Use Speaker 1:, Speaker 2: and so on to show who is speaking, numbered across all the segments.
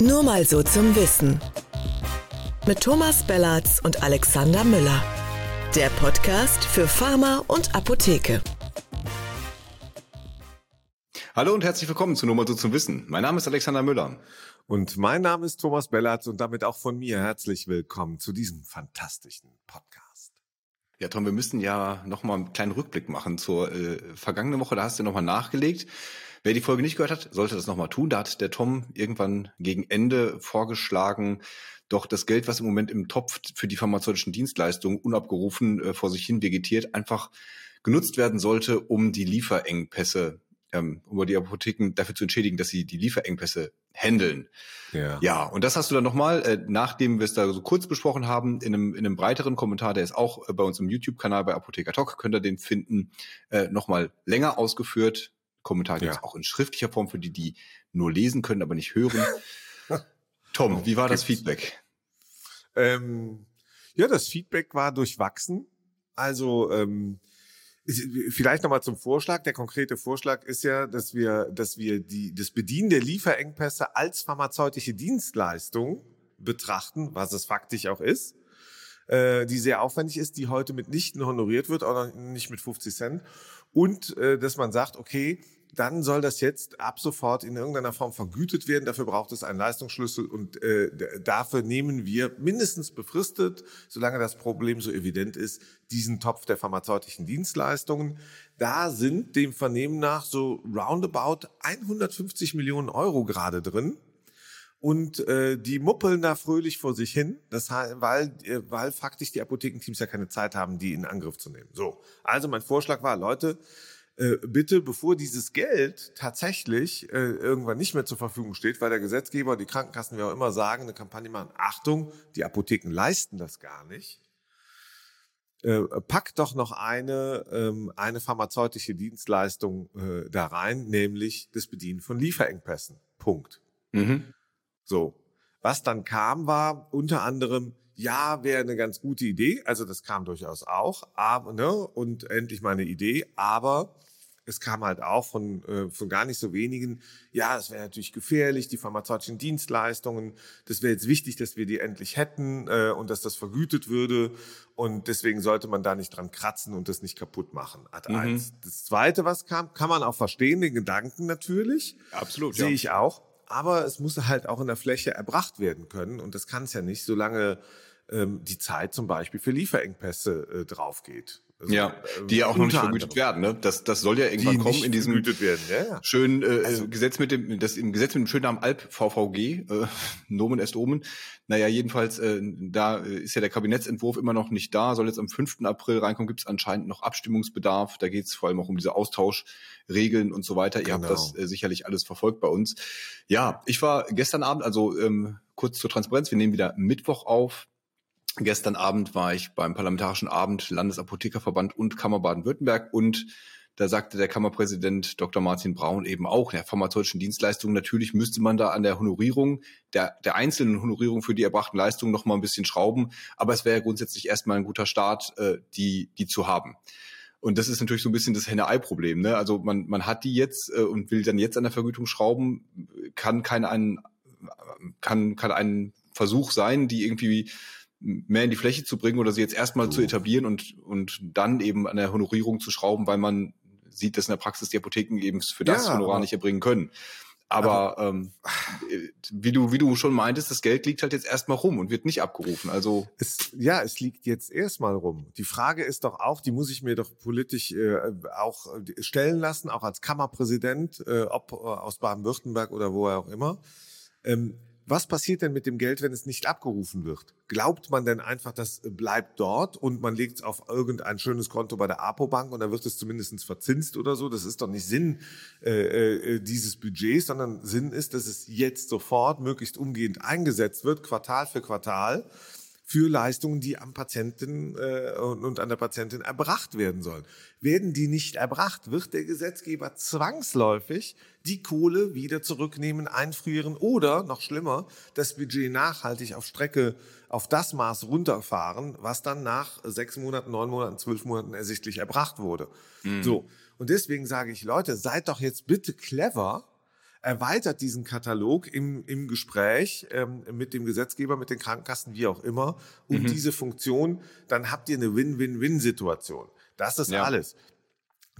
Speaker 1: Nur mal so zum Wissen. Mit Thomas Bellatz und Alexander Müller. Der Podcast für Pharma und Apotheke.
Speaker 2: Hallo und herzlich willkommen zu Nur mal so zum Wissen. Mein Name ist Alexander Müller.
Speaker 3: Und mein Name ist Thomas Bellatz und damit auch von mir herzlich willkommen zu diesem fantastischen Podcast.
Speaker 2: Ja, Tom, wir müssen ja nochmal einen kleinen Rückblick machen zur äh, vergangenen Woche. Da hast du nochmal nachgelegt. Wer die Folge nicht gehört hat, sollte das nochmal tun. Da hat der Tom irgendwann gegen Ende vorgeschlagen, doch das Geld, was im Moment im Topf für die pharmazeutischen Dienstleistungen unabgerufen äh, vor sich hin vegetiert, einfach genutzt werden sollte, um die Lieferengpässe, ähm, um die Apotheken dafür zu entschädigen, dass sie die Lieferengpässe handeln. Ja. ja, und das hast du dann nochmal, äh, nachdem wir es da so kurz besprochen haben, in einem, in einem breiteren Kommentar, der ist auch äh, bei uns im YouTube-Kanal bei Apotheker Talk, könnt ihr den finden, äh, nochmal länger ausgeführt Kommentar gibt es ja. auch in schriftlicher Form für die, die nur lesen können, aber nicht hören. Tom, wie war das Feedback?
Speaker 3: Ähm, ja, das Feedback war durchwachsen. Also ähm, vielleicht nochmal zum Vorschlag. Der konkrete Vorschlag ist ja, dass wir, dass wir die, das Bedienen der Lieferengpässe als pharmazeutische Dienstleistung betrachten, was es faktisch auch ist, äh, die sehr aufwendig ist, die heute mitnichten honoriert wird, oder nicht mit 50 Cent. Und äh, dass man sagt, okay, dann soll das jetzt ab sofort in irgendeiner Form vergütet werden. Dafür braucht es einen Leistungsschlüssel und äh, dafür nehmen wir mindestens befristet, solange das Problem so evident ist, diesen Topf der pharmazeutischen Dienstleistungen. Da sind dem Vernehmen nach so roundabout 150 Millionen Euro gerade drin. Und äh, die muppeln da fröhlich vor sich hin, das, weil, äh, weil faktisch die Apothekenteams ja keine Zeit haben, die in Angriff zu nehmen. So, also mein Vorschlag war, Leute, bitte, bevor dieses Geld tatsächlich äh, irgendwann nicht mehr zur Verfügung steht, weil der Gesetzgeber, die Krankenkassen, wie auch immer sagen, eine Kampagne machen, Achtung, die Apotheken leisten das gar nicht. Äh, packt doch noch eine, ähm, eine pharmazeutische Dienstleistung äh, da rein, nämlich das Bedienen von Lieferengpässen. Punkt. Mhm. So. Was dann kam, war unter anderem, ja, wäre eine ganz gute Idee. Also das kam durchaus auch. Aber, ne, und endlich mal eine Idee. Aber es kam halt auch von, äh, von gar nicht so wenigen, ja, das wäre natürlich gefährlich, die pharmazeutischen Dienstleistungen, das wäre jetzt wichtig, dass wir die endlich hätten äh, und dass das vergütet würde und deswegen sollte man da nicht dran kratzen und das nicht kaputt machen. Ad mhm. eins. Das Zweite, was kam, kann man auch verstehen, den Gedanken natürlich.
Speaker 2: Absolut,
Speaker 3: Sehe ja. ich auch. Aber es muss halt auch in der Fläche erbracht werden können und das kann es ja nicht, solange ähm, die Zeit zum Beispiel für Lieferengpässe äh, drauf geht.
Speaker 2: Also, ja, die ja auch noch nicht vergütet werden. Ne? Das, das soll ja irgendwann die kommen in diesem werden, ja, schönen äh, also, Gesetz mit dem, das im Gesetz mit dem schönen Namen Alp VVG, äh, Nomen est Omen. Naja, jedenfalls, äh, da ist ja der Kabinettsentwurf immer noch nicht da, soll jetzt am 5. April reinkommen, gibt es anscheinend noch Abstimmungsbedarf. Da geht es vor allem auch um diese Austauschregeln und so weiter. Genau. Ihr habt das genau. äh, sicherlich alles verfolgt bei uns. Ja, ich war gestern Abend, also ähm, kurz zur Transparenz, wir nehmen wieder Mittwoch auf Gestern Abend war ich beim Parlamentarischen Abend Landesapothekerverband und Kammer Baden-Württemberg und da sagte der Kammerpräsident Dr. Martin Braun eben auch, der pharmazeutischen Dienstleistungen, natürlich müsste man da an der Honorierung, der, der einzelnen Honorierung für die erbrachten Leistungen noch mal ein bisschen schrauben. Aber es wäre grundsätzlich erstmal ein guter Start, äh, die, die zu haben. Und das ist natürlich so ein bisschen das Henne-Ei-Problem. Ne? Also man, man hat die jetzt äh, und will dann jetzt an der Vergütung schrauben, kann kein ein, kann, kann ein Versuch sein, die irgendwie mehr in die Fläche zu bringen oder sie jetzt erstmal so. zu etablieren und, und dann eben an der Honorierung zu schrauben, weil man sieht, dass in der Praxis die Apotheken eben für das ja, Honorar nicht erbringen können. Aber also, ähm, wie du wie du schon meintest, das Geld liegt halt jetzt erstmal rum und wird nicht abgerufen. Also
Speaker 3: es, ja, es liegt jetzt erstmal rum. Die Frage ist doch auch, die muss ich mir doch politisch äh, auch stellen lassen, auch als Kammerpräsident, äh, ob äh, aus Baden-Württemberg oder wo auch immer. Ähm, was passiert denn mit dem Geld, wenn es nicht abgerufen wird? Glaubt man denn einfach, das bleibt dort und man legt es auf irgendein schönes Konto bei der APO-Bank und dann wird es zumindest verzinst oder so? Das ist doch nicht Sinn äh, äh, dieses Budgets, sondern Sinn ist, dass es jetzt sofort möglichst umgehend eingesetzt wird, Quartal für Quartal für Leistungen, die am Patienten äh, und, und an der Patientin erbracht werden sollen. Werden die nicht erbracht, wird der Gesetzgeber zwangsläufig die Kohle wieder zurücknehmen, einfrieren oder, noch schlimmer, das Budget nachhaltig auf Strecke auf das Maß runterfahren, was dann nach sechs Monaten, neun Monaten, zwölf Monaten ersichtlich erbracht wurde. Mhm. So. Und deswegen sage ich, Leute, seid doch jetzt bitte clever erweitert diesen Katalog im, im Gespräch ähm, mit dem Gesetzgeber, mit den Krankenkassen, wie auch immer, um mhm. diese Funktion, dann habt ihr eine Win-Win-Win-Situation. Das ist ja. alles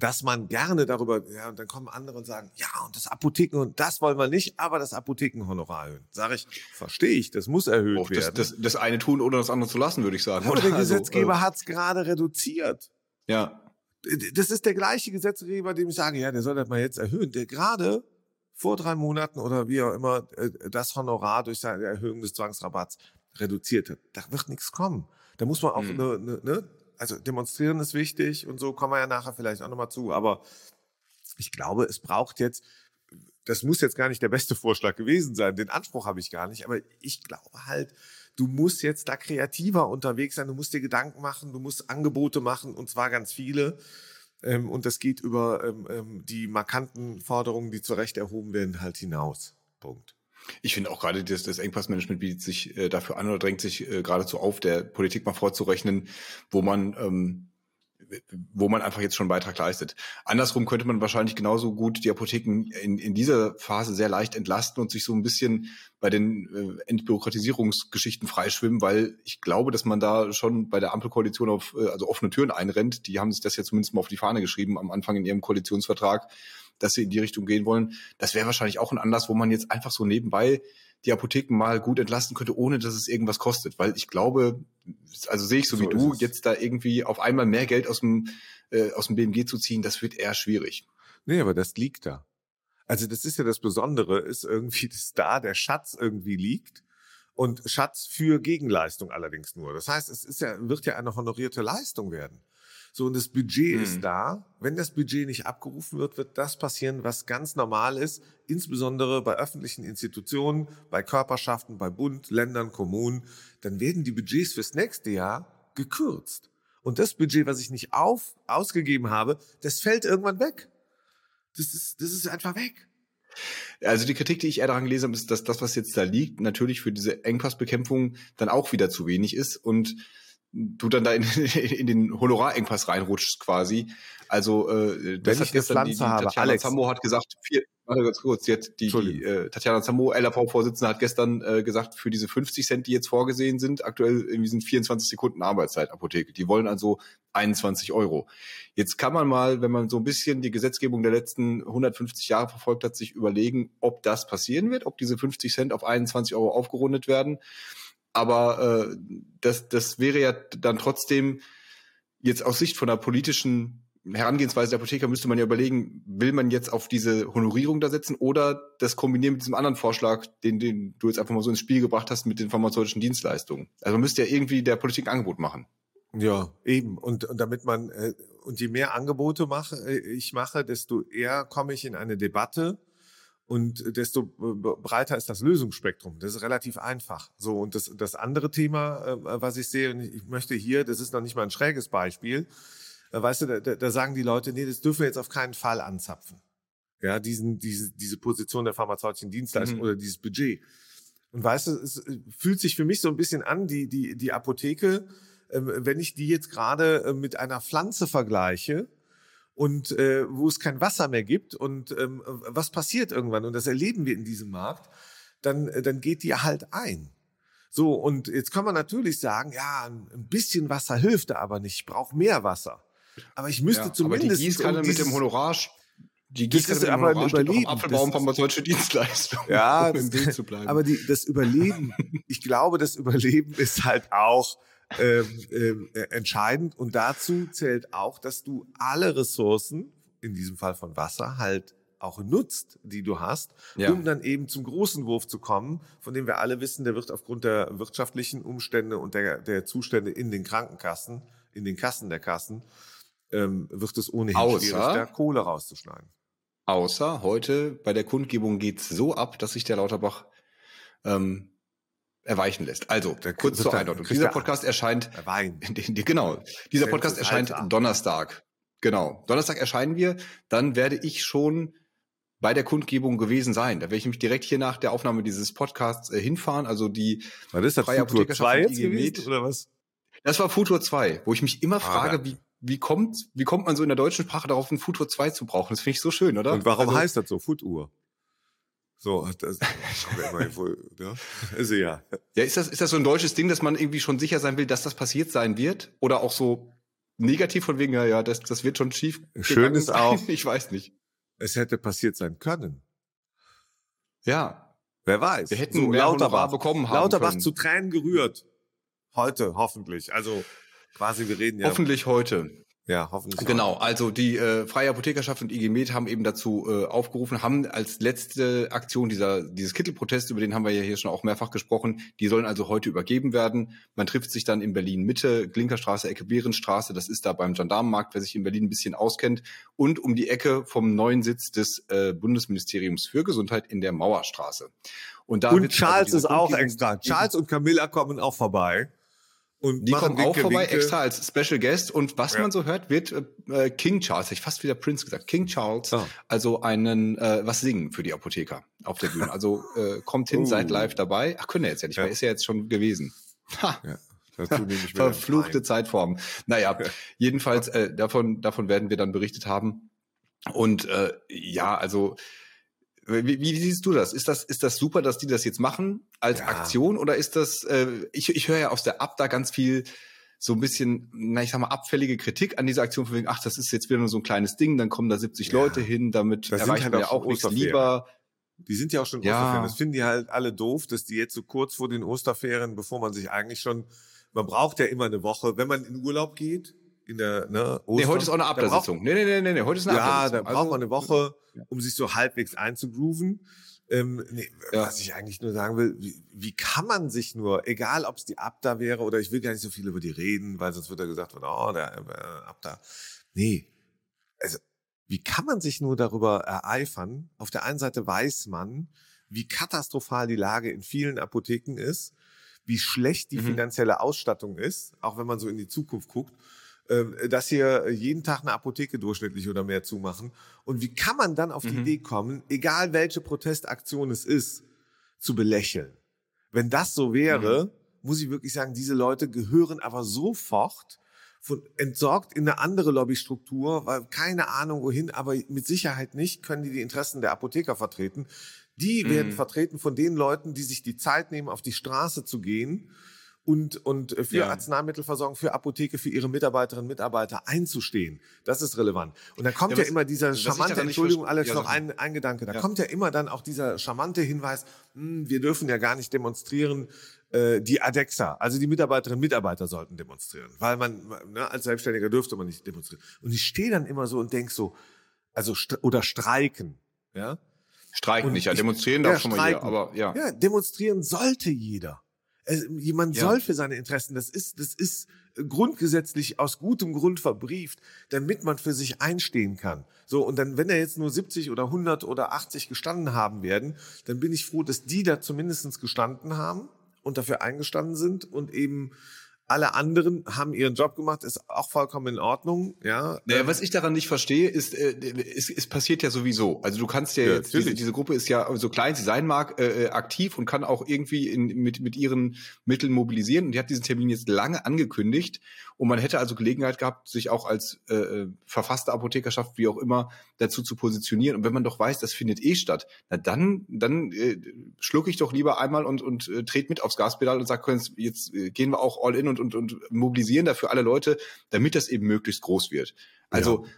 Speaker 3: dass man gerne darüber, ja, und dann kommen andere und sagen, ja, und das Apotheken, und das wollen wir nicht, aber das Apothekenhonorar erhöhen. Sag ich, verstehe ich, das muss erhöht Och, werden.
Speaker 2: Das, das, das, eine tun, ohne das andere zu lassen, würde ich sagen.
Speaker 3: Aber der also, Gesetzgeber also, äh, hat es gerade reduziert.
Speaker 2: Ja.
Speaker 3: Das ist der gleiche Gesetzgeber, dem ich sage, ja, der soll das mal jetzt erhöhen, der gerade vor drei Monaten oder wie auch immer äh, das Honorar durch seine Erhöhung des Zwangsrabatts reduziert hat. Da wird nichts kommen. Da muss man auch hm. eine, eine, ne, also demonstrieren ist wichtig und so kommen wir ja nachher vielleicht auch nochmal zu, aber ich glaube, es braucht jetzt, das muss jetzt gar nicht der beste Vorschlag gewesen sein, den Anspruch habe ich gar nicht, aber ich glaube halt, du musst jetzt da kreativer unterwegs sein, du musst dir Gedanken machen, du musst Angebote machen und zwar ganz viele. Ähm, und das geht über ähm, ähm, die markanten Forderungen, die zu Recht erhoben werden, halt hinaus. Punkt.
Speaker 2: Ich finde auch gerade das, das Engpassmanagement bietet sich äh, dafür an oder drängt sich äh, geradezu auf, der Politik mal vorzurechnen, wo man ähm, wo man einfach jetzt schon einen Beitrag leistet. Andersrum könnte man wahrscheinlich genauso gut die Apotheken in, in dieser Phase sehr leicht entlasten und sich so ein bisschen bei den äh, Entbürokratisierungsgeschichten freischwimmen, weil ich glaube, dass man da schon bei der Ampelkoalition auf äh, also offene Türen einrennt. Die haben sich das ja zumindest mal auf die Fahne geschrieben am Anfang in ihrem Koalitionsvertrag dass sie in die Richtung gehen wollen. Das wäre wahrscheinlich auch ein Anlass, wo man jetzt einfach so nebenbei die Apotheken mal gut entlasten könnte, ohne dass es irgendwas kostet. Weil ich glaube, also sehe ich so, so wie du, jetzt da irgendwie auf einmal mehr Geld aus dem, äh, aus dem BMG zu ziehen, das wird eher schwierig.
Speaker 3: Nee, aber das liegt da. Also das ist ja das Besondere, ist irgendwie, dass da der Schatz irgendwie liegt und Schatz für Gegenleistung allerdings nur. Das heißt, es ist ja, wird ja eine honorierte Leistung werden. So, und das Budget mhm. ist da. Wenn das Budget nicht abgerufen wird, wird das passieren, was ganz normal ist, insbesondere bei öffentlichen Institutionen, bei Körperschaften, bei Bund, Ländern, Kommunen. Dann werden die Budgets fürs nächste Jahr gekürzt. Und das Budget, was ich nicht auf, ausgegeben habe, das fällt irgendwann weg. Das ist, das ist einfach weg.
Speaker 2: Also die Kritik, die ich eher daran gelesen habe, ist, dass das, was jetzt da liegt, natürlich für diese Engpassbekämpfung dann auch wieder zu wenig ist und du dann da in, in den Honorarengpass reinrutschst quasi. Also äh, das Wenn hat gestern die, die Tatjana Alex. Zambo hat gesagt, vier, warte ganz kurz, jetzt die, die äh, Tatjana Zambo, LAV-Vorsitzende, hat gestern äh, gesagt, für diese 50 Cent, die jetzt vorgesehen sind, aktuell irgendwie sind 24 Sekunden Arbeitszeit Apotheke. Die wollen also 21 Euro. Jetzt kann man mal, wenn man so ein bisschen die Gesetzgebung der letzten 150 Jahre verfolgt hat, sich überlegen, ob das passieren wird, ob diese 50 Cent auf 21 Euro aufgerundet werden. Aber äh, das, das wäre ja dann trotzdem jetzt aus Sicht von der politischen Herangehensweise der Apotheker müsste man ja überlegen, will man jetzt auf diese Honorierung da setzen oder das kombinieren mit diesem anderen Vorschlag, den, den du jetzt einfach mal so ins Spiel gebracht hast mit den pharmazeutischen Dienstleistungen. Also man müsste ja irgendwie der Politik ein Angebot machen.
Speaker 3: Ja, eben. Und, und damit man, äh, und je mehr Angebote mache, äh, ich mache, desto eher komme ich in eine Debatte und desto breiter ist das Lösungsspektrum. Das ist relativ einfach. So und das das andere Thema, äh, was ich sehe, und ich möchte hier, das ist noch nicht mal ein schräges Beispiel, äh, weißt du, da, da sagen die Leute, nee, das dürfen wir jetzt auf keinen Fall anzapfen. Ja, diesen diese diese Position der pharmazeutischen Dienstleistung mhm. oder dieses Budget. Und weißt du, es fühlt sich für mich so ein bisschen an, die die die Apotheke, ähm, wenn ich die jetzt gerade äh, mit einer Pflanze vergleiche, und äh, wo es kein Wasser mehr gibt und ähm, was passiert irgendwann und das erleben wir in diesem Markt, dann äh, dann geht die halt ein. So und jetzt kann man natürlich sagen, ja, ein bisschen Wasser hilft aber nicht, ich brauche mehr Wasser. Aber ich müsste ja, zumindest
Speaker 2: aber die Gießkanne mit dem Honorar die Gießkanne mit dem aber Honorar Überleben. Apfelbaum pharmazeutische Dienstleistung.
Speaker 3: Ja, um das, im Bild zu bleiben. aber die, das Überleben, ich glaube, das Überleben ist halt auch ähm, ähm, äh, entscheidend. Und dazu zählt auch, dass du alle Ressourcen, in diesem Fall von Wasser, halt auch nutzt, die du hast, ja. um dann eben zum großen Wurf zu kommen, von dem wir alle wissen, der wird aufgrund der wirtschaftlichen Umstände und der, der Zustände in den Krankenkassen, in den Kassen der Kassen, ähm, wird es ohnehin Außer, schwierig, da Kohle rauszuschneiden.
Speaker 2: Außer heute bei der Kundgebung geht's so ab, dass sich der Lauterbach ähm, erweichen lässt. Also, der, kurz zur Einordnung. Dieser Podcast erscheint, genau, dieser Podcast erscheint Donnerstag. Genau. Donnerstag erscheinen wir. Dann werde ich schon bei der Kundgebung gewesen sein. Da werde ich mich direkt hier nach der Aufnahme dieses Podcasts äh, hinfahren. Also die
Speaker 3: Was ist das, Freie Futur 2 jetzt gewesen, oder was?
Speaker 2: Das war Futur 2, wo ich mich immer ah, frage, ja. wie, wie kommt, wie kommt man so in der deutschen Sprache darauf, ein Futur 2 zu brauchen? Das finde ich so schön, oder?
Speaker 3: Und warum also, heißt das so, Futur? So, das immer wohl, ja. Also ja.
Speaker 2: Ja, ist das, ist das so ein deutsches Ding, dass man irgendwie schon sicher sein will, dass das passiert sein wird? Oder auch so negativ von wegen, ja, ja, das, das wird schon schief.
Speaker 3: Schön ist auch.
Speaker 2: Ich weiß nicht.
Speaker 3: Es hätte passiert sein können.
Speaker 2: Ja.
Speaker 3: Wer weiß.
Speaker 2: Wir hätten so, Lauterbach bekommen haben
Speaker 3: Lauterbach
Speaker 2: können.
Speaker 3: zu Tränen gerührt. Heute, hoffentlich. Also quasi, wir reden ja.
Speaker 2: Hoffentlich heute.
Speaker 3: Ja, hoffentlich.
Speaker 2: Genau, also die äh, Freie Apothekerschaft und IG Med haben eben dazu äh, aufgerufen, haben als letzte Aktion dieser dieses Kittelprotest, über den haben wir ja hier schon auch mehrfach gesprochen, die sollen also heute übergeben werden. Man trifft sich dann in Berlin Mitte, Klinkerstraße, Ecke Behrenstraße, das ist da beim Gendarmenmarkt, wer sich in Berlin ein bisschen auskennt, und um die Ecke vom neuen Sitz des äh, Bundesministeriums für Gesundheit in der Mauerstraße.
Speaker 3: Und, da und Charles also ist auch extra. Charles und Camilla kommen auch vorbei.
Speaker 2: Und die kommen Winke, auch vorbei, Winke. extra als Special Guest. Und was ja. man so hört, wird äh, King Charles, ich fast wieder Prince gesagt, King Charles, oh. also einen äh, was singen für die Apotheker auf der Bühne. Also äh, kommt hin, oh. seid live dabei. Ach, können er jetzt ja nicht, ja. weil ist ja jetzt schon gewesen. Ha. Ja. Verfluchte Zeitform. Naja, jedenfalls äh, davon, davon werden wir dann berichtet haben. Und äh, ja, also wie, wie siehst du das? Ist das ist das super, dass die das jetzt machen als ja. Aktion oder ist das? Äh, ich ich höre ja aus der Ab da ganz viel so ein bisschen, na ich sag mal abfällige Kritik an dieser Aktion von wegen, ach das ist jetzt wieder nur so ein kleines Ding, dann kommen da 70 ja. Leute hin, damit das erreichen halt wir ja auch nichts lieber.
Speaker 3: Die sind ja auch schon ja. Osterferien. Das finden die halt alle doof, dass die jetzt so kurz vor den Osterferien, bevor man sich eigentlich schon, man braucht ja immer eine Woche, wenn man in Urlaub geht, in der ne,
Speaker 2: Ostern, Nee, heute ist auch eine Ablassitzung. Nee, nee, nee, nee, nee, heute ist eine
Speaker 3: Ja, da braucht also, man eine Woche, um sich so halbwegs einzugrooven. Ähm, nee, ja. Was ich eigentlich nur sagen will, wie, wie kann man sich nur, egal ob es die Abda wäre oder ich will gar nicht so viel über die reden, weil sonst wird ja gesagt, oh, der äh, Abda. Nee, also wie kann man sich nur darüber ereifern? Auf der einen Seite weiß man, wie katastrophal die Lage in vielen Apotheken ist, wie schlecht die mhm. finanzielle Ausstattung ist, auch wenn man so in die Zukunft guckt. Ähm, dass hier jeden Tag eine Apotheke durchschnittlich oder mehr zumachen. Und wie kann man dann auf die mhm. Idee kommen, egal welche Protestaktion es ist, zu belächeln? Wenn das so wäre, mhm. muss ich wirklich sagen, diese Leute gehören aber sofort von, entsorgt in eine andere Lobbystruktur, weil keine Ahnung wohin, aber mit Sicherheit nicht können die die Interessen der Apotheker vertreten. Die mhm. werden vertreten von den Leuten, die sich die Zeit nehmen, auf die Straße zu gehen und, und für ja. Arzneimittelversorgung, für Apotheke, für ihre Mitarbeiterinnen und Mitarbeiter einzustehen. Das ist relevant. Und dann kommt ja, was, ja immer dieser charmante, Entschuldigung, Alex, ja, noch ein, ein Gedanke, da kommt ja immer dann auch dieser charmante Hinweis, hm, wir dürfen ja gar nicht demonstrieren, äh, die ADEXA, also die Mitarbeiterinnen und Mitarbeiter sollten demonstrieren, weil man, ne, als Selbstständiger dürfte man nicht demonstrieren. Und ich stehe dann immer so und denk so, also, oder streiken, ja.
Speaker 2: Streiken nicht, ja, demonstrieren darf schon mal jeder, aber ja.
Speaker 3: Ja, demonstrieren sollte jeder. Jemand ja. soll für seine Interessen, das ist, das ist grundgesetzlich aus gutem Grund verbrieft, damit man für sich einstehen kann. So, und dann, wenn er jetzt nur 70 oder 100 oder 80 gestanden haben werden, dann bin ich froh, dass die da zumindestens gestanden haben und dafür eingestanden sind und eben alle anderen haben ihren Job gemacht, ist auch vollkommen in Ordnung, ja.
Speaker 2: Naja, was ich daran nicht verstehe, ist, äh, es, es passiert ja sowieso. Also du kannst ja, ja jetzt, diese, diese Gruppe ist ja, so klein sie sein mag, äh, äh, aktiv und kann auch irgendwie in, mit, mit ihren Mitteln mobilisieren. Und die hat diesen Termin jetzt lange angekündigt. Und man hätte also Gelegenheit gehabt, sich auch als äh, äh, verfasste Apothekerschaft, wie auch immer, dazu zu positionieren. Und wenn man doch weiß, das findet eh statt, na dann, dann äh, schlucke ich doch lieber einmal und, und äh, trete mit aufs Gaspedal und sage, jetzt äh, gehen wir auch all in und, und, und mobilisieren dafür alle Leute, damit das eben möglichst groß wird. Also ja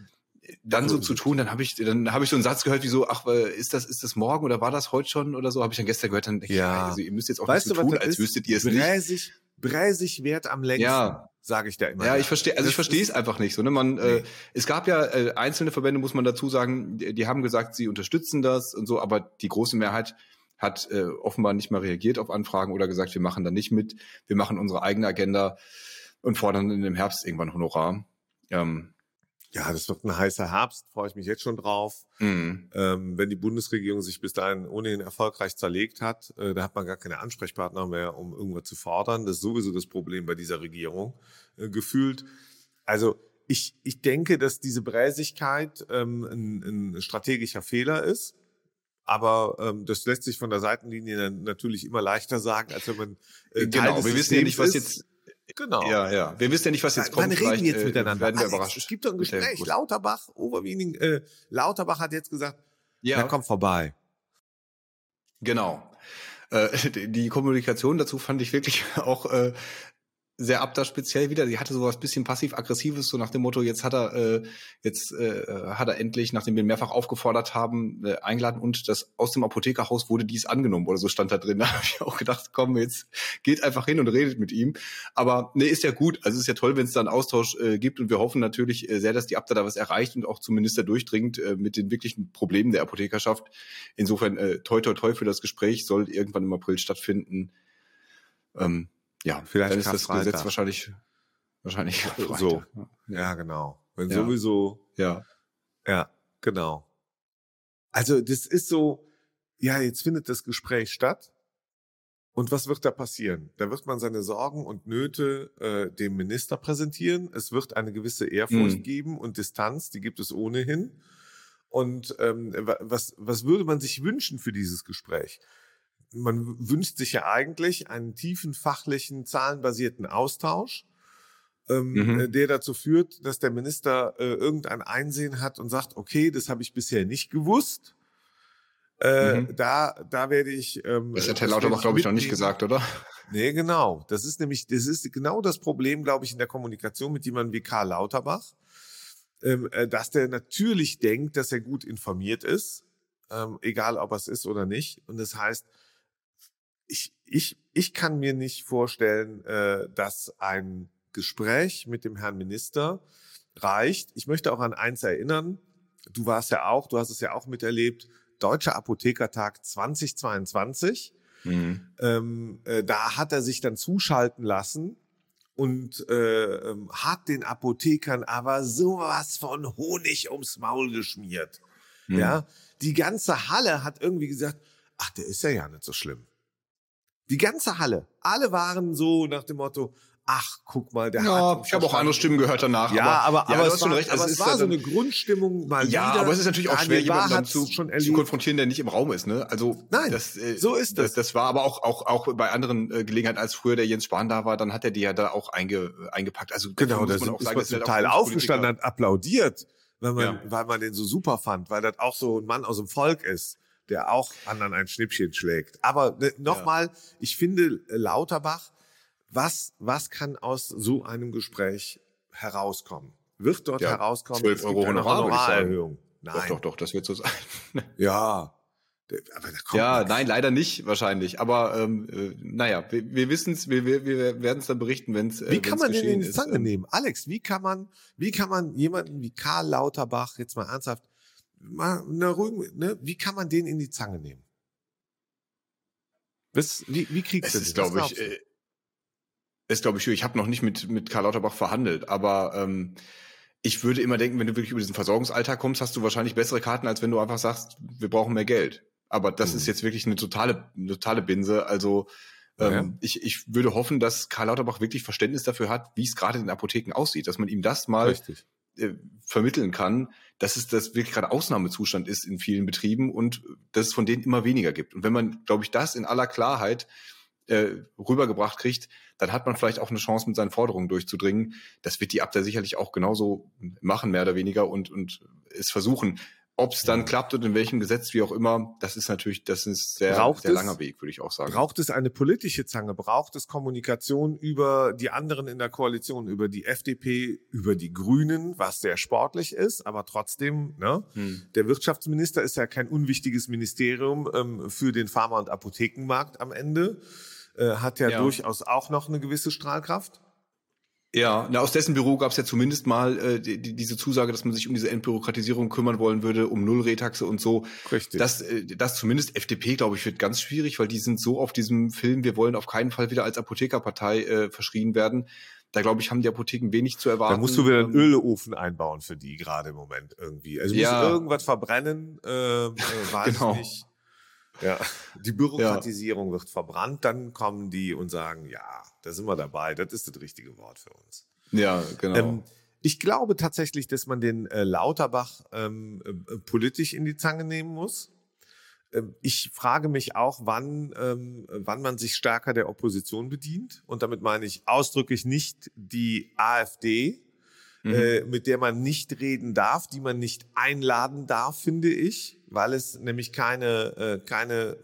Speaker 2: dann so zu tun, dann habe ich, dann habe ich so einen Satz gehört, wie so, ach, ist das, ist das morgen oder war das heute schon oder so? Habe ich dann gestern gehört, dann denke ja. ich, also ihr müsst jetzt auch weißt nicht so tun, als wüsstet ihr es
Speaker 3: nicht. Bräsig wert am längsten. Ja, sage ich da immer.
Speaker 2: Ja, ich verstehe, also ich verstehe es einfach nicht so. Ne? Man, äh, nee. äh, es gab ja äh, einzelne Verbände, muss man dazu sagen, die, die, haben gesagt, sie unterstützen das und so, aber die große Mehrheit hat äh, offenbar nicht mal reagiert auf Anfragen oder gesagt, wir machen da nicht mit, wir machen unsere eigene Agenda und fordern in dem Herbst irgendwann Honorar. Ähm,
Speaker 3: ja, das wird ein heißer Herbst, freue ich mich jetzt schon drauf. Mhm. Ähm, wenn die Bundesregierung sich bis dahin ohnehin erfolgreich zerlegt hat, äh, da hat man gar keine Ansprechpartner mehr, um irgendwas zu fordern. Das ist sowieso das Problem bei dieser Regierung äh, gefühlt. Also ich, ich denke, dass diese Bräsigkeit ähm, ein, ein strategischer Fehler ist. Aber ähm, das lässt sich von der Seitenlinie natürlich immer leichter sagen, als wenn man
Speaker 2: äh, genau. Wir wissen ja nicht, was jetzt Genau. Ja, ja. Wir wissen ja nicht, was jetzt kommt.
Speaker 3: Wann reden jetzt äh, miteinander? Werden wir Alex, überrascht. Es gibt doch ein Gespräch. Lauterbach, Oberwiening, äh, Lauterbach hat jetzt gesagt, ja. er kommt vorbei.
Speaker 2: Genau. Äh, die Kommunikation dazu fand ich wirklich auch äh, sehr ab da speziell wieder. Sie hatte sowas bisschen passiv-aggressives, so nach dem Motto, jetzt hat er, äh, jetzt äh, hat er endlich, nachdem wir ihn mehrfach aufgefordert haben, äh, eingeladen und das aus dem Apothekerhaus wurde dies angenommen oder so stand da drin. Da habe ich auch gedacht, komm, jetzt geht einfach hin und redet mit ihm. Aber nee, ist ja gut. Also ist ja toll, wenn es da einen Austausch äh, gibt und wir hoffen natürlich äh, sehr, dass die Abda da was erreicht und auch zum Minister durchdringt äh, mit den wirklichen Problemen der Apothekerschaft. Insofern äh, toi toi toi für das Gespräch soll irgendwann im April stattfinden. Ähm, ja, vielleicht dann ist das Freitag. Gesetz wahrscheinlich wahrscheinlich
Speaker 3: Freitag. so. Ja, genau. Wenn ja. sowieso.
Speaker 2: Ja.
Speaker 3: Ja, genau. Also das ist so. Ja, jetzt findet das Gespräch statt. Und was wird da passieren? Da wird man seine Sorgen und Nöte äh, dem Minister präsentieren. Es wird eine gewisse Ehrfurcht mhm. geben und Distanz, die gibt es ohnehin. Und ähm, was, was würde man sich wünschen für dieses Gespräch? Man wünscht sich ja eigentlich einen tiefen fachlichen, zahlenbasierten Austausch, ähm, mhm. Äh, der dazu führt, dass der Minister äh, irgendein Einsehen hat und sagt, okay, das habe ich bisher nicht gewusst. Äh, mhm. Da, da werde ich.
Speaker 2: Ähm, das hat Herr Lauterbach, glaube ich, noch nicht gesagt, oder?
Speaker 3: Nee, genau. Das ist nämlich, das ist genau das Problem, glaube ich, in der Kommunikation mit jemandem wie Karl Lauterbach, ähm, äh, dass der natürlich denkt, dass er gut informiert ist, ähm, egal ob er es ist oder nicht. Und das heißt, ich, ich, ich kann mir nicht vorstellen, äh, dass ein Gespräch mit dem Herrn Minister reicht. Ich möchte auch an eins erinnern. Du warst ja auch, du hast es ja auch miterlebt. Deutscher Apothekertag 2022. Mhm. Ähm, äh, da hat er sich dann zuschalten lassen und äh, ähm, hat den Apothekern aber sowas von Honig ums Maul geschmiert. Mhm. Ja, die ganze Halle hat irgendwie gesagt, ach, der ist ja ja nicht so schlimm. Die ganze Halle. Alle waren so nach dem Motto, ach, guck mal, der
Speaker 2: ja, hat. Ich habe auch andere Stimmen gehört danach.
Speaker 3: Ja, aber, aber, ja, aber es, war, recht, aber es, es war so eine Grundstimmung mal
Speaker 2: Ja,
Speaker 3: wieder.
Speaker 2: aber es ist natürlich auch schwer, jemanden zu, zu konfrontieren, der nicht im Raum ist. Ne? Also
Speaker 3: Nein, das, äh, so ist das.
Speaker 2: das. Das war aber auch, auch, auch bei anderen äh, Gelegenheiten, als früher der Jens Spahn da war, dann hat er die ja da auch einge, eingepackt. Also
Speaker 3: genau, da ist man zum Teil aufgestanden, hat applaudiert, weil man, ja. weil man den so super fand, weil das auch so ein Mann aus dem Volk ist der auch anderen ein Schnippchen schlägt. Aber ne, nochmal, ja. ich finde äh, Lauterbach, was, was kann aus so einem Gespräch herauskommen? Wird dort ja, herauskommen,
Speaker 2: 12 Euro Honorar,
Speaker 3: Honorarerhöhung?
Speaker 2: Nein. Doch, doch, doch, das wird so sein.
Speaker 3: ja,
Speaker 2: ja, nein, leider nicht wahrscheinlich. Aber ähm, äh, naja, wir, wir wissen es, wir, wir, wir werden es dann berichten, wenn es.
Speaker 3: Äh, wie kann man denn in die Zange ähm. nehmen, Alex? Wie kann man, wie kann man jemanden wie Karl Lauterbach jetzt mal ernsthaft mal na, ruhig, ne? wie kann man den in die Zange nehmen? Was, wie, wie kriegst
Speaker 2: es du das? glaube ich, äh, ist glaube ich, ich habe noch nicht mit mit Karl Lauterbach verhandelt, aber ähm, ich würde immer denken, wenn du wirklich über diesen Versorgungsalltag kommst, hast du wahrscheinlich bessere Karten, als wenn du einfach sagst, wir brauchen mehr Geld. Aber das mhm. ist jetzt wirklich eine totale, totale Binse. Also ähm, ja. ich, ich würde hoffen, dass Karl Lauterbach wirklich Verständnis dafür hat, wie es gerade in den Apotheken aussieht, dass man ihm das mal Richtig. Äh, vermitteln kann, dass es das wirklich gerade Ausnahmezustand ist in vielen Betrieben und dass es von denen immer weniger gibt. Und wenn man, glaube ich, das in aller Klarheit äh, rübergebracht kriegt, dann hat man vielleicht auch eine Chance, mit seinen Forderungen durchzudringen. Das wird die Abwehr sicherlich auch genauso machen, mehr oder weniger, und, und es versuchen. Ob es dann klappt und in welchem Gesetz, wie auch immer, das ist natürlich, das ist sehr, braucht sehr langer Weg, würde ich auch sagen.
Speaker 3: Braucht es eine politische Zange? Braucht es Kommunikation über die anderen in der Koalition, über die FDP, über die Grünen, was sehr sportlich ist, aber trotzdem, ne? Hm. Der Wirtschaftsminister ist ja kein unwichtiges Ministerium ähm, für den Pharma- und Apothekenmarkt am Ende, äh, hat ja, ja durchaus auch noch eine gewisse Strahlkraft.
Speaker 2: Ja, na, aus dessen Büro gab es ja zumindest mal äh, die, die, diese Zusage, dass man sich um diese Entbürokratisierung kümmern wollen würde, um Nullretaxe und so.
Speaker 3: Richtig.
Speaker 2: Das, äh, das zumindest FDP, glaube ich, wird ganz schwierig, weil die sind so auf diesem Film, wir wollen auf keinen Fall wieder als Apothekerpartei äh, verschrien werden. Da glaube ich, haben die Apotheken wenig zu erwarten. Da
Speaker 3: musst du wieder einen ähm, Öleofen einbauen für die gerade im Moment irgendwie. Also ja. musst irgendwas verbrennen, äh, äh, weiß genau. nicht. Ja, die Bürokratisierung ja. wird verbrannt, dann kommen die und sagen, ja, da sind wir dabei, das ist das richtige Wort für uns.
Speaker 2: Ja, genau. Ähm,
Speaker 3: ich glaube tatsächlich, dass man den äh, Lauterbach ähm, äh, politisch in die Zange nehmen muss. Ähm, ich frage mich auch, wann, ähm, wann man sich stärker der Opposition bedient. Und damit meine ich ausdrücklich nicht die AfD, mhm. äh, mit der man nicht reden darf, die man nicht einladen darf, finde ich, weil es nämlich keine, äh, keine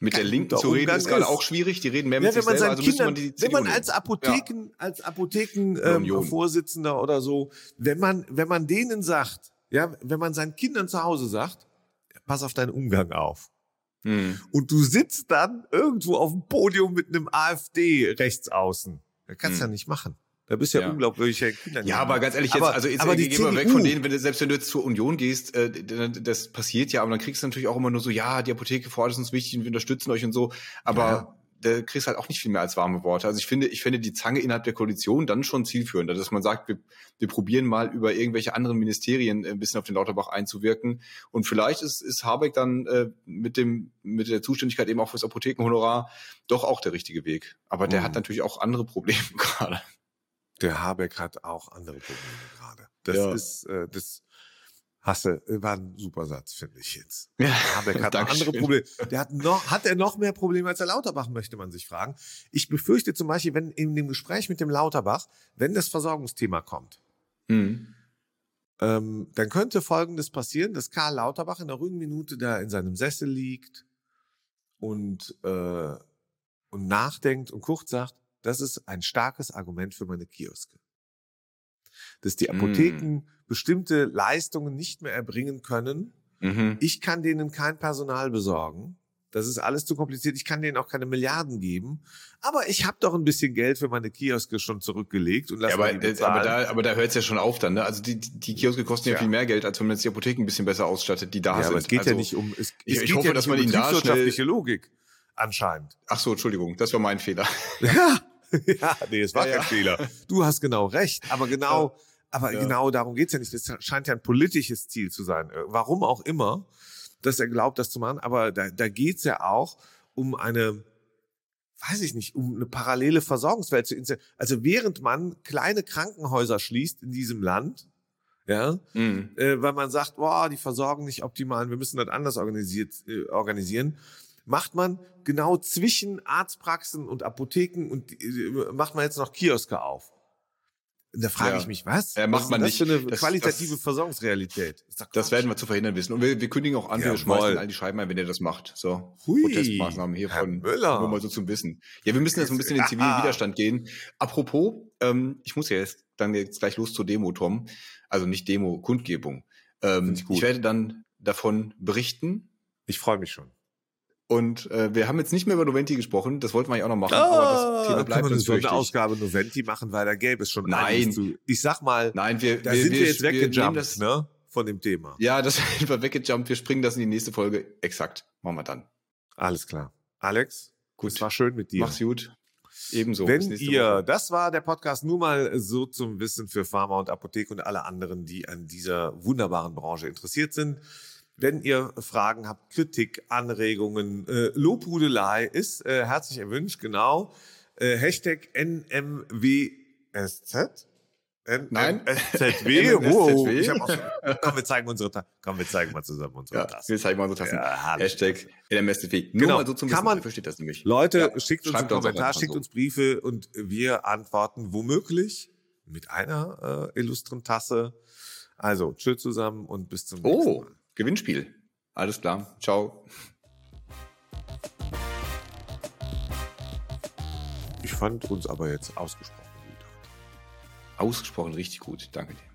Speaker 2: Mit der Linken zu reden ist gerade auch schwierig. Die reden mehr mit ja, sich selber. Also
Speaker 3: Kindern, man wenn man als Apotheken, ja. als Apothekenvorsitzender ähm, oder so, wenn man, wenn man denen sagt, ja, wenn man seinen Kindern zu Hause sagt, pass auf deinen Umgang auf. Hm. Und du sitzt dann irgendwo auf dem Podium mit einem AfD-Rechtsaußen. Das kannst du hm. ja nicht machen. Da bist du ja, ja unglaublich
Speaker 2: Kinder. Ja, aber ganz ehrlich, jetzt, aber, also jetzt aber gehen wir weg von denen, wenn du, selbst wenn du jetzt zur Union gehst, äh, das passiert ja, aber dann kriegst du natürlich auch immer nur so, ja, die Apotheke vor Ort ist uns wichtig und wir unterstützen euch und so. Aber ja da kriegst halt auch nicht viel mehr als warme Worte. Also ich finde, ich finde die Zange innerhalb der Koalition dann schon zielführender, dass man sagt, wir, wir probieren mal über irgendwelche anderen Ministerien ein bisschen auf den Lauterbach einzuwirken. Und vielleicht ist, ist Habeck dann äh, mit dem, mit der Zuständigkeit eben auch fürs Apothekenhonorar doch auch der richtige Weg. Aber der mhm. hat natürlich auch andere Probleme gerade.
Speaker 3: Der Habeck hat auch andere Probleme gerade. Das ja. ist, äh, das, Hasse, äh, war ein super Satz, finde ich jetzt. Ja, Habeck hat noch andere Probleme. Der hat noch, hat er noch mehr Probleme als der Lauterbach, möchte man sich fragen. Ich befürchte zum Beispiel, wenn in dem Gespräch mit dem Lauterbach, wenn das Versorgungsthema kommt, mhm. ähm, dann könnte Folgendes passieren, dass Karl Lauterbach in der ruhigen Minute da in seinem Sessel liegt und, äh, und nachdenkt und kurz sagt, das ist ein starkes Argument für meine Kioske. Dass die Apotheken mm bestimmte Leistungen nicht mehr erbringen können. Mhm. Ich kann denen kein Personal besorgen. Das ist alles zu kompliziert. Ich kann denen auch keine Milliarden geben. Aber ich habe doch ein bisschen Geld für meine Kioske schon zurückgelegt und lasse
Speaker 2: ja, aber, die aber da, aber da hört es ja schon auf dann. Ne? Also die, die Kioske kosten ja. ja viel mehr Geld, als wenn man jetzt die Apotheken ein bisschen besser ausstattet, die da ja, sind. Aber
Speaker 3: es geht
Speaker 2: also,
Speaker 3: ja nicht um. Es,
Speaker 2: ich,
Speaker 3: es
Speaker 2: ich hoffe,
Speaker 3: ja
Speaker 2: dass man um ihnen da
Speaker 3: schnell Logik anscheinend.
Speaker 2: Ach so, Entschuldigung, das war mein Fehler.
Speaker 3: Ja, ja nee, es war ja, kein Fehler. Du hast genau recht. Aber genau. Aber ja. genau darum geht's ja nicht. Das scheint ja ein politisches Ziel zu sein. Äh, warum auch immer, dass er glaubt, das zu machen. Aber da, da geht's ja auch um eine, weiß ich nicht, um eine parallele Versorgungswelt zu installieren. Also während man kleine Krankenhäuser schließt in diesem Land, ja, mhm. äh, weil man sagt, boah, die versorgen nicht optimal, wir müssen das anders organisiert, äh, organisieren, macht man genau zwischen Arztpraxen und Apotheken und äh, macht man jetzt noch Kioske auf. Da frage ja. ich mich, was?
Speaker 2: Er macht was man
Speaker 3: das
Speaker 2: nicht.
Speaker 3: für eine das, qualitative das, Versorgungsrealität?
Speaker 2: Das werden wir zu verhindern wissen. Und wir, wir kündigen auch an, ja, wir schmeißen all die Scheiben ein, wenn ihr das macht. So, Hui, Protestmaßnahmen hier von Müller. nur mal so zum Wissen. Ja, wir müssen jetzt ein bisschen in den zivilen Widerstand gehen. Apropos, ähm, ich muss ja jetzt dann jetzt gleich los zur Demo, Tom. Also nicht Demo, Kundgebung. Ähm, ich, ich werde dann davon berichten.
Speaker 3: Ich freue mich schon.
Speaker 2: Und äh, wir haben jetzt nicht mehr über Noventi gesprochen, das wollten wir ja auch noch machen,
Speaker 3: ah, aber das Thema bleibt uns so eine Ausgabe Noventi machen, weil da gäbe es schon
Speaker 2: Nein.
Speaker 3: Zu, ich sag mal,
Speaker 2: Nein, wir,
Speaker 3: da wir, sind wir, wir jetzt weggejumpt, das, ne? Von dem Thema.
Speaker 2: Ja, das sind wir weggejumpt. Wir springen das in die nächste Folge. Exakt. Machen wir dann.
Speaker 3: Alles klar. Alex, gut. Es war schön mit dir.
Speaker 2: Mach's gut. Ebenso.
Speaker 3: Wenn ihr, Woche. das war der Podcast nur mal so zum Wissen für Pharma und Apotheke und alle anderen, die an dieser wunderbaren Branche interessiert sind. Wenn ihr Fragen habt, Kritik, Anregungen, äh, Lobhudelei ist äh, herzlich erwünscht, genau. Äh, Hashtag NMWSZ.
Speaker 2: N Nein.
Speaker 3: SZW. wow. Ich hab auch komm, wir zeigen unsere Tasse. Komm, wir zeigen mal zusammen unsere
Speaker 2: ja,
Speaker 3: Tasse.
Speaker 2: Wir zeigen mal unsere Tassen. Ja, Hashtag NMSZW. Nur
Speaker 3: genau.
Speaker 2: mal so zum
Speaker 3: Kann man,
Speaker 2: versteht das nämlich.
Speaker 3: Leute, ja, schickt uns einen Kommentar, schickt uns Briefe und wir antworten womöglich mit einer äh, illustren Tasse. Also, tschüss zusammen und bis zum nächsten oh.
Speaker 2: Gewinnspiel. Alles klar. Ciao.
Speaker 3: Ich fand uns aber jetzt ausgesprochen gut.
Speaker 2: Ausgesprochen richtig gut. Danke dir.